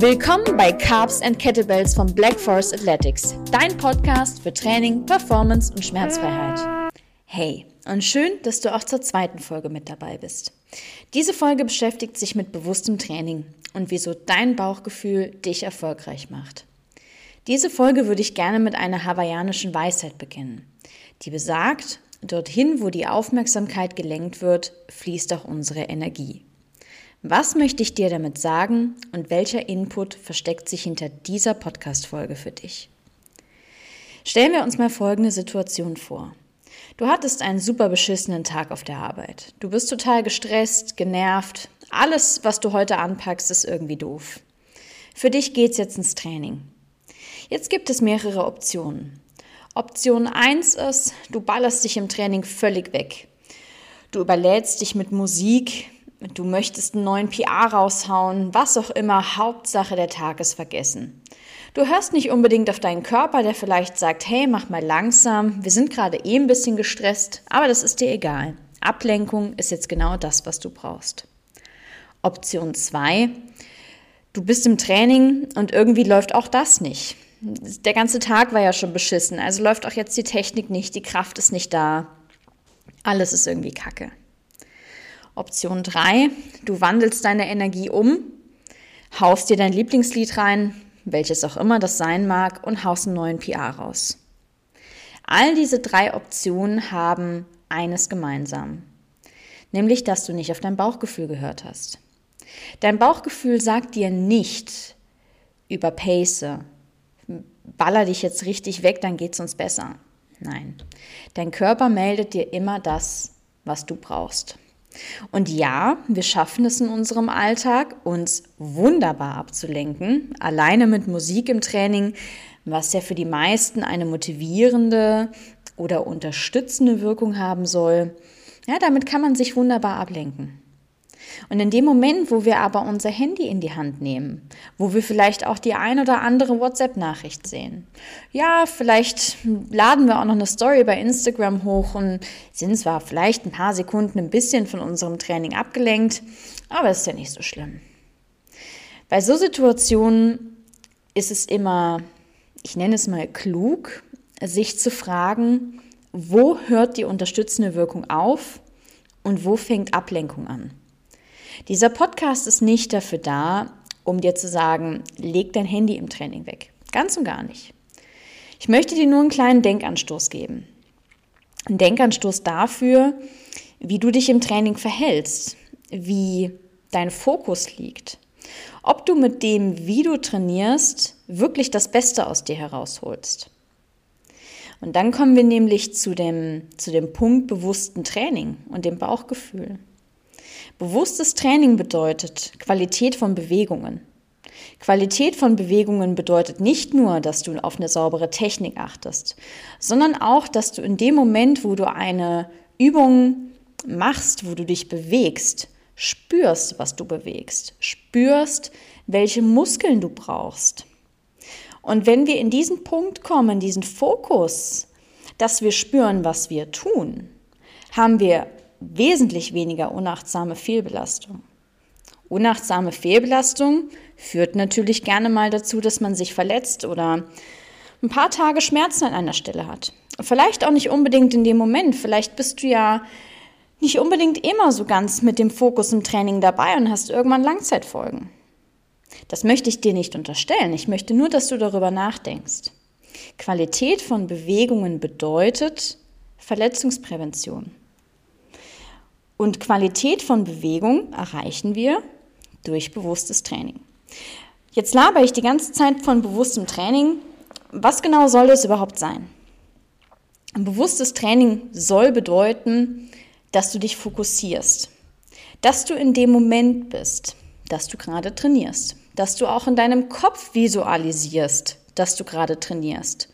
Willkommen bei Carbs and Kettlebells von Black Forest Athletics, dein Podcast für Training, Performance und Schmerzfreiheit. Hey, und schön, dass du auch zur zweiten Folge mit dabei bist. Diese Folge beschäftigt sich mit bewusstem Training und wieso dein Bauchgefühl dich erfolgreich macht. Diese Folge würde ich gerne mit einer hawaiianischen Weisheit beginnen, die besagt, dorthin, wo die Aufmerksamkeit gelenkt wird, fließt auch unsere Energie. Was möchte ich dir damit sagen und welcher Input versteckt sich hinter dieser Podcast-Folge für dich? Stellen wir uns mal folgende Situation vor. Du hattest einen super beschissenen Tag auf der Arbeit. Du bist total gestresst, genervt. Alles, was du heute anpackst, ist irgendwie doof. Für dich geht's jetzt ins Training. Jetzt gibt es mehrere Optionen. Option 1 ist, du ballerst dich im Training völlig weg. Du überlädst dich mit Musik, du möchtest einen neuen PR raushauen, was auch immer, Hauptsache der Tag ist vergessen. Du hörst nicht unbedingt auf deinen Körper, der vielleicht sagt, hey, mach mal langsam, wir sind gerade eh ein bisschen gestresst, aber das ist dir egal. Ablenkung ist jetzt genau das, was du brauchst. Option 2, du bist im Training und irgendwie läuft auch das nicht. Der ganze Tag war ja schon beschissen, also läuft auch jetzt die Technik nicht, die Kraft ist nicht da. Alles ist irgendwie kacke. Option 3, du wandelst deine Energie um, haust dir dein Lieblingslied rein, welches auch immer das sein mag, und haust einen neuen PR raus. All diese drei Optionen haben eines gemeinsam, nämlich dass du nicht auf dein Bauchgefühl gehört hast. Dein Bauchgefühl sagt dir nicht über Pace, baller dich jetzt richtig weg, dann geht's uns besser. Nein, dein Körper meldet dir immer das, was du brauchst. Und ja, wir schaffen es in unserem Alltag, uns wunderbar abzulenken, alleine mit Musik im Training, was ja für die meisten eine motivierende oder unterstützende Wirkung haben soll. Ja, damit kann man sich wunderbar ablenken. Und in dem Moment, wo wir aber unser Handy in die Hand nehmen, wo wir vielleicht auch die ein oder andere WhatsApp-Nachricht sehen, ja, vielleicht laden wir auch noch eine Story bei Instagram hoch und sind zwar vielleicht ein paar Sekunden ein bisschen von unserem Training abgelenkt, aber ist ja nicht so schlimm. Bei so Situationen ist es immer, ich nenne es mal klug, sich zu fragen, wo hört die unterstützende Wirkung auf und wo fängt Ablenkung an? Dieser Podcast ist nicht dafür da, um dir zu sagen, leg dein Handy im Training weg. Ganz und gar nicht. Ich möchte dir nur einen kleinen Denkanstoß geben. Ein Denkanstoß dafür, wie du dich im Training verhältst, wie dein Fokus liegt, ob du mit dem, wie du trainierst, wirklich das Beste aus dir herausholst. Und dann kommen wir nämlich zu dem, zu dem Punkt bewussten Training und dem Bauchgefühl. Bewusstes Training bedeutet Qualität von Bewegungen. Qualität von Bewegungen bedeutet nicht nur, dass du auf eine saubere Technik achtest, sondern auch, dass du in dem Moment, wo du eine Übung machst, wo du dich bewegst, spürst, was du bewegst, spürst, welche Muskeln du brauchst. Und wenn wir in diesen Punkt kommen, diesen Fokus, dass wir spüren, was wir tun, haben wir wesentlich weniger unachtsame Fehlbelastung. Unachtsame Fehlbelastung führt natürlich gerne mal dazu, dass man sich verletzt oder ein paar Tage Schmerzen an einer Stelle hat. Vielleicht auch nicht unbedingt in dem Moment. Vielleicht bist du ja nicht unbedingt immer so ganz mit dem Fokus im Training dabei und hast irgendwann Langzeitfolgen. Das möchte ich dir nicht unterstellen. Ich möchte nur, dass du darüber nachdenkst. Qualität von Bewegungen bedeutet Verletzungsprävention. Und Qualität von Bewegung erreichen wir durch bewusstes Training. Jetzt laber ich die ganze Zeit von bewusstem Training. Was genau soll das überhaupt sein? Ein bewusstes Training soll bedeuten, dass du dich fokussierst, dass du in dem Moment bist, dass du gerade trainierst, dass du auch in deinem Kopf visualisierst, dass du gerade trainierst.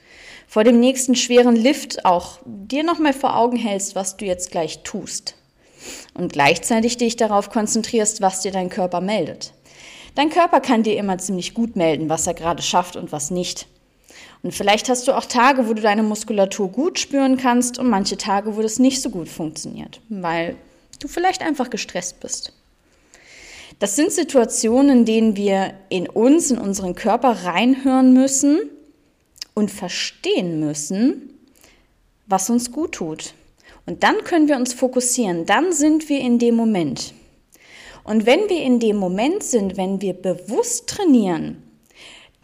Vor dem nächsten schweren Lift auch dir nochmal vor Augen hältst, was du jetzt gleich tust und gleichzeitig dich darauf konzentrierst, was dir dein Körper meldet. Dein Körper kann dir immer ziemlich gut melden, was er gerade schafft und was nicht. Und vielleicht hast du auch Tage, wo du deine Muskulatur gut spüren kannst und manche Tage, wo das nicht so gut funktioniert, weil du vielleicht einfach gestresst bist. Das sind Situationen, in denen wir in uns, in unseren Körper reinhören müssen und verstehen müssen, was uns gut tut. Und dann können wir uns fokussieren, dann sind wir in dem Moment. Und wenn wir in dem Moment sind, wenn wir bewusst trainieren,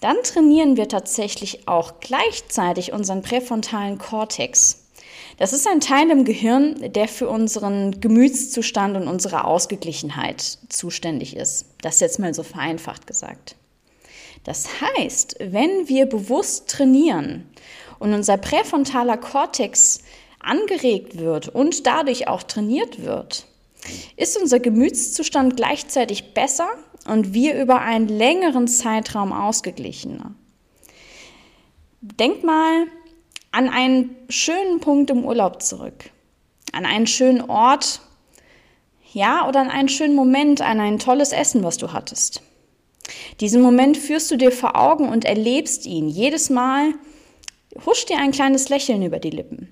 dann trainieren wir tatsächlich auch gleichzeitig unseren präfrontalen Kortex. Das ist ein Teil im Gehirn, der für unseren Gemütszustand und unsere Ausgeglichenheit zuständig ist. Das jetzt mal so vereinfacht gesagt. Das heißt, wenn wir bewusst trainieren und unser präfrontaler Kortex angeregt wird und dadurch auch trainiert wird, ist unser Gemütszustand gleichzeitig besser und wir über einen längeren Zeitraum ausgeglichener. Denk mal an einen schönen Punkt im Urlaub zurück, an einen schönen Ort, ja, oder an einen schönen Moment, an ein tolles Essen, was du hattest. Diesen Moment führst du dir vor Augen und erlebst ihn. Jedes Mal huscht dir ein kleines Lächeln über die Lippen.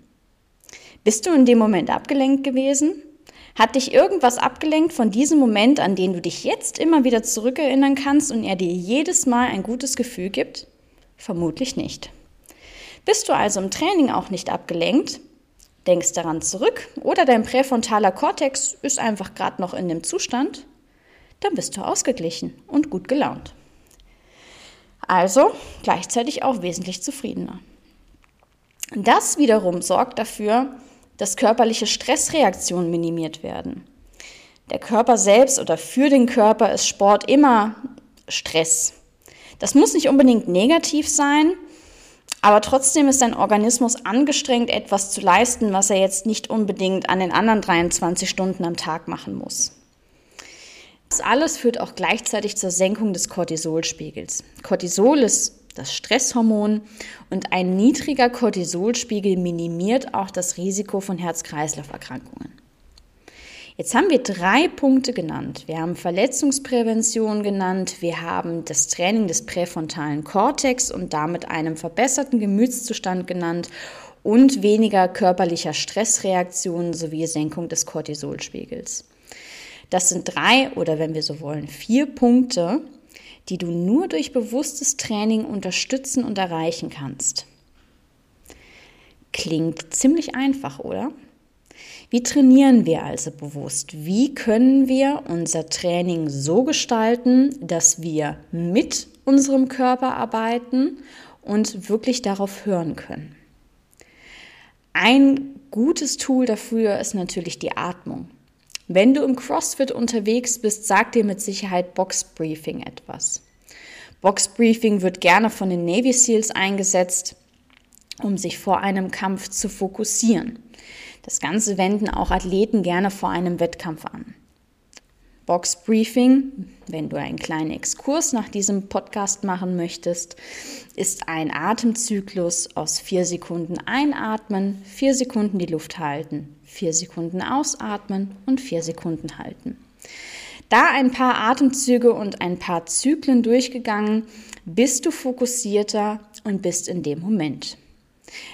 Bist du in dem Moment abgelenkt gewesen? Hat dich irgendwas abgelenkt von diesem Moment, an den du dich jetzt immer wieder zurückerinnern kannst und er dir jedes Mal ein gutes Gefühl gibt? Vermutlich nicht. Bist du also im Training auch nicht abgelenkt, denkst daran zurück oder dein präfrontaler Kortex ist einfach gerade noch in dem Zustand, dann bist du ausgeglichen und gut gelaunt. Also gleichzeitig auch wesentlich zufriedener. Das wiederum sorgt dafür, dass körperliche Stressreaktionen minimiert werden. Der Körper selbst oder für den Körper ist Sport immer Stress. Das muss nicht unbedingt negativ sein, aber trotzdem ist dein Organismus angestrengt, etwas zu leisten, was er jetzt nicht unbedingt an den anderen 23 Stunden am Tag machen muss. Das alles führt auch gleichzeitig zur Senkung des Cortisolspiegels. Cortisol ist das Stresshormon und ein niedriger Cortisolspiegel minimiert auch das Risiko von Herz-Kreislauf-Erkrankungen. Jetzt haben wir drei Punkte genannt. Wir haben Verletzungsprävention genannt, wir haben das Training des präfrontalen Kortex und damit einem verbesserten Gemütszustand genannt und weniger körperlicher Stressreaktionen sowie Senkung des Cortisolspiegels. Das sind drei oder wenn wir so wollen, vier Punkte, die du nur durch bewusstes Training unterstützen und erreichen kannst. Klingt ziemlich einfach, oder? Wie trainieren wir also bewusst? Wie können wir unser Training so gestalten, dass wir mit unserem Körper arbeiten und wirklich darauf hören können? Ein gutes Tool dafür ist natürlich die Atmung. Wenn du im CrossFit unterwegs bist, sagt dir mit Sicherheit Box Briefing etwas. Box Briefing wird gerne von den Navy SEALs eingesetzt, um sich vor einem Kampf zu fokussieren. Das Ganze wenden auch Athleten gerne vor einem Wettkampf an. Box Briefing, wenn du einen kleinen Exkurs nach diesem Podcast machen möchtest, ist ein Atemzyklus aus vier Sekunden einatmen, vier Sekunden die Luft halten, vier Sekunden ausatmen und vier Sekunden halten. Da ein paar Atemzüge und ein paar Zyklen durchgegangen, bist du fokussierter und bist in dem Moment.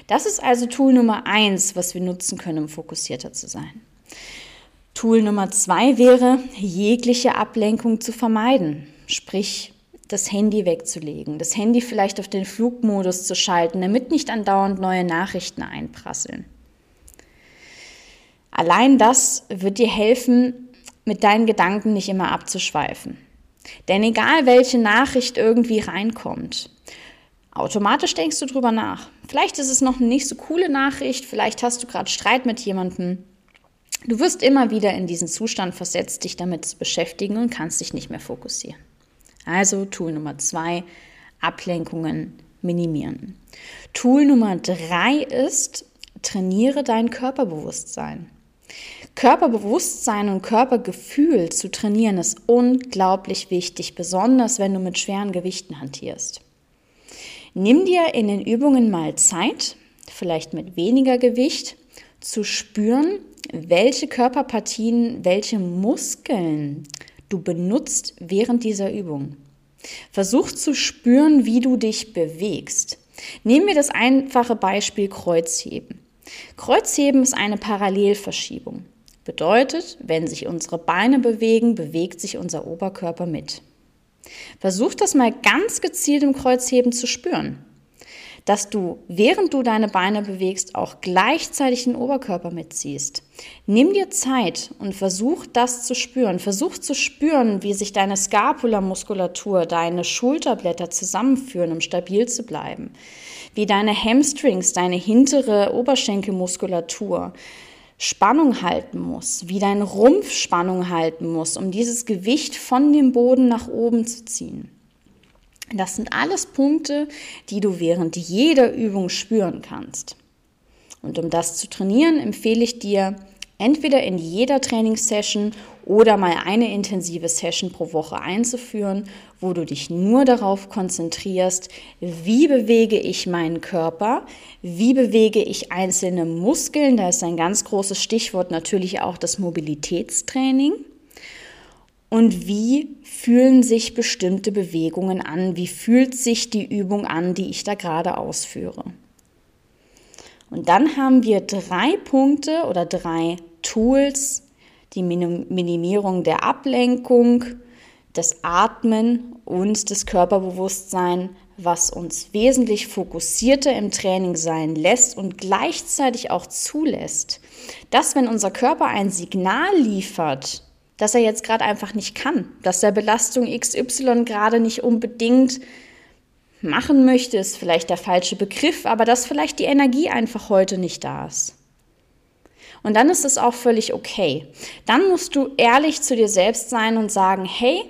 Das ist also Tool Nummer eins, was wir nutzen können, um fokussierter zu sein. Tool Nummer zwei wäre, jegliche Ablenkung zu vermeiden, sprich das Handy wegzulegen, das Handy vielleicht auf den Flugmodus zu schalten, damit nicht andauernd neue Nachrichten einprasseln. Allein das wird dir helfen, mit deinen Gedanken nicht immer abzuschweifen. Denn egal welche Nachricht irgendwie reinkommt, Automatisch denkst du drüber nach. Vielleicht ist es noch eine nicht so coole Nachricht, vielleicht hast du gerade Streit mit jemandem. Du wirst immer wieder in diesen Zustand versetzt, dich damit zu beschäftigen und kannst dich nicht mehr fokussieren. Also Tool Nummer zwei, Ablenkungen minimieren. Tool Nummer drei ist, trainiere dein Körperbewusstsein. Körperbewusstsein und Körpergefühl zu trainieren ist unglaublich wichtig, besonders wenn du mit schweren Gewichten hantierst. Nimm dir in den Übungen mal Zeit, vielleicht mit weniger Gewicht, zu spüren, welche Körperpartien, welche Muskeln du benutzt während dieser Übung. Versuch zu spüren, wie du dich bewegst. Nehmen wir das einfache Beispiel Kreuzheben. Kreuzheben ist eine Parallelverschiebung. Bedeutet, wenn sich unsere Beine bewegen, bewegt sich unser Oberkörper mit. Versuch das mal ganz gezielt im Kreuzheben zu spüren dass du, während du deine Beine bewegst, auch gleichzeitig den Oberkörper mitziehst. Nimm dir Zeit und versuch das zu spüren. Versuch zu spüren, wie sich deine Scapula-Muskulatur, deine Schulterblätter zusammenführen, um stabil zu bleiben. Wie deine Hamstrings, deine hintere Oberschenkelmuskulatur Spannung halten muss, wie dein Rumpf Spannung halten muss, um dieses Gewicht von dem Boden nach oben zu ziehen. Das sind alles Punkte, die du während jeder Übung spüren kannst. Und um das zu trainieren, empfehle ich dir, entweder in jeder Trainingssession oder mal eine intensive Session pro Woche einzuführen, wo du dich nur darauf konzentrierst, wie bewege ich meinen Körper, wie bewege ich einzelne Muskeln, da ist ein ganz großes Stichwort natürlich auch das Mobilitätstraining und wie fühlen sich bestimmte Bewegungen an, wie fühlt sich die Übung an, die ich da gerade ausführe. Und dann haben wir drei Punkte oder drei Tools, die Minimierung der Ablenkung, das Atmen und das Körperbewusstsein, was uns wesentlich fokussierter im Training sein lässt und gleichzeitig auch zulässt, dass wenn unser Körper ein Signal liefert, dass er jetzt gerade einfach nicht kann, dass der Belastung XY gerade nicht unbedingt machen möchte, ist vielleicht der falsche Begriff, aber dass vielleicht die Energie einfach heute nicht da ist. Und dann ist es auch völlig okay. Dann musst du ehrlich zu dir selbst sein und sagen, hey,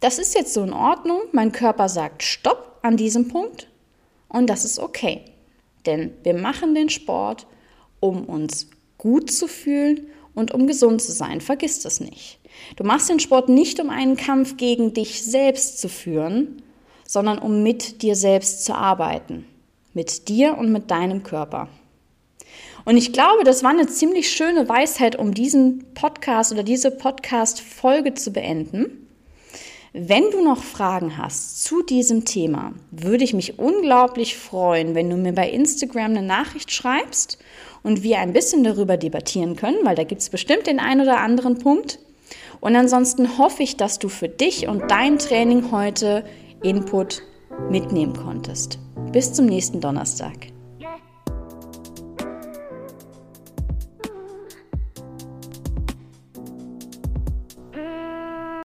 das ist jetzt so in Ordnung, mein Körper sagt Stopp an diesem Punkt und das ist okay. Denn wir machen den Sport, um uns gut zu fühlen und um gesund zu sein. Vergiss das nicht. Du machst den Sport nicht, um einen Kampf gegen dich selbst zu führen, sondern um mit dir selbst zu arbeiten. Mit dir und mit deinem Körper. Und ich glaube, das war eine ziemlich schöne Weisheit, um diesen Podcast oder diese Podcast-Folge zu beenden. Wenn du noch Fragen hast zu diesem Thema, würde ich mich unglaublich freuen, wenn du mir bei Instagram eine Nachricht schreibst und wir ein bisschen darüber debattieren können, weil da gibt es bestimmt den einen oder anderen Punkt. Und ansonsten hoffe ich, dass du für dich und dein Training heute Input mitnehmen konntest. Bis zum nächsten Donnerstag.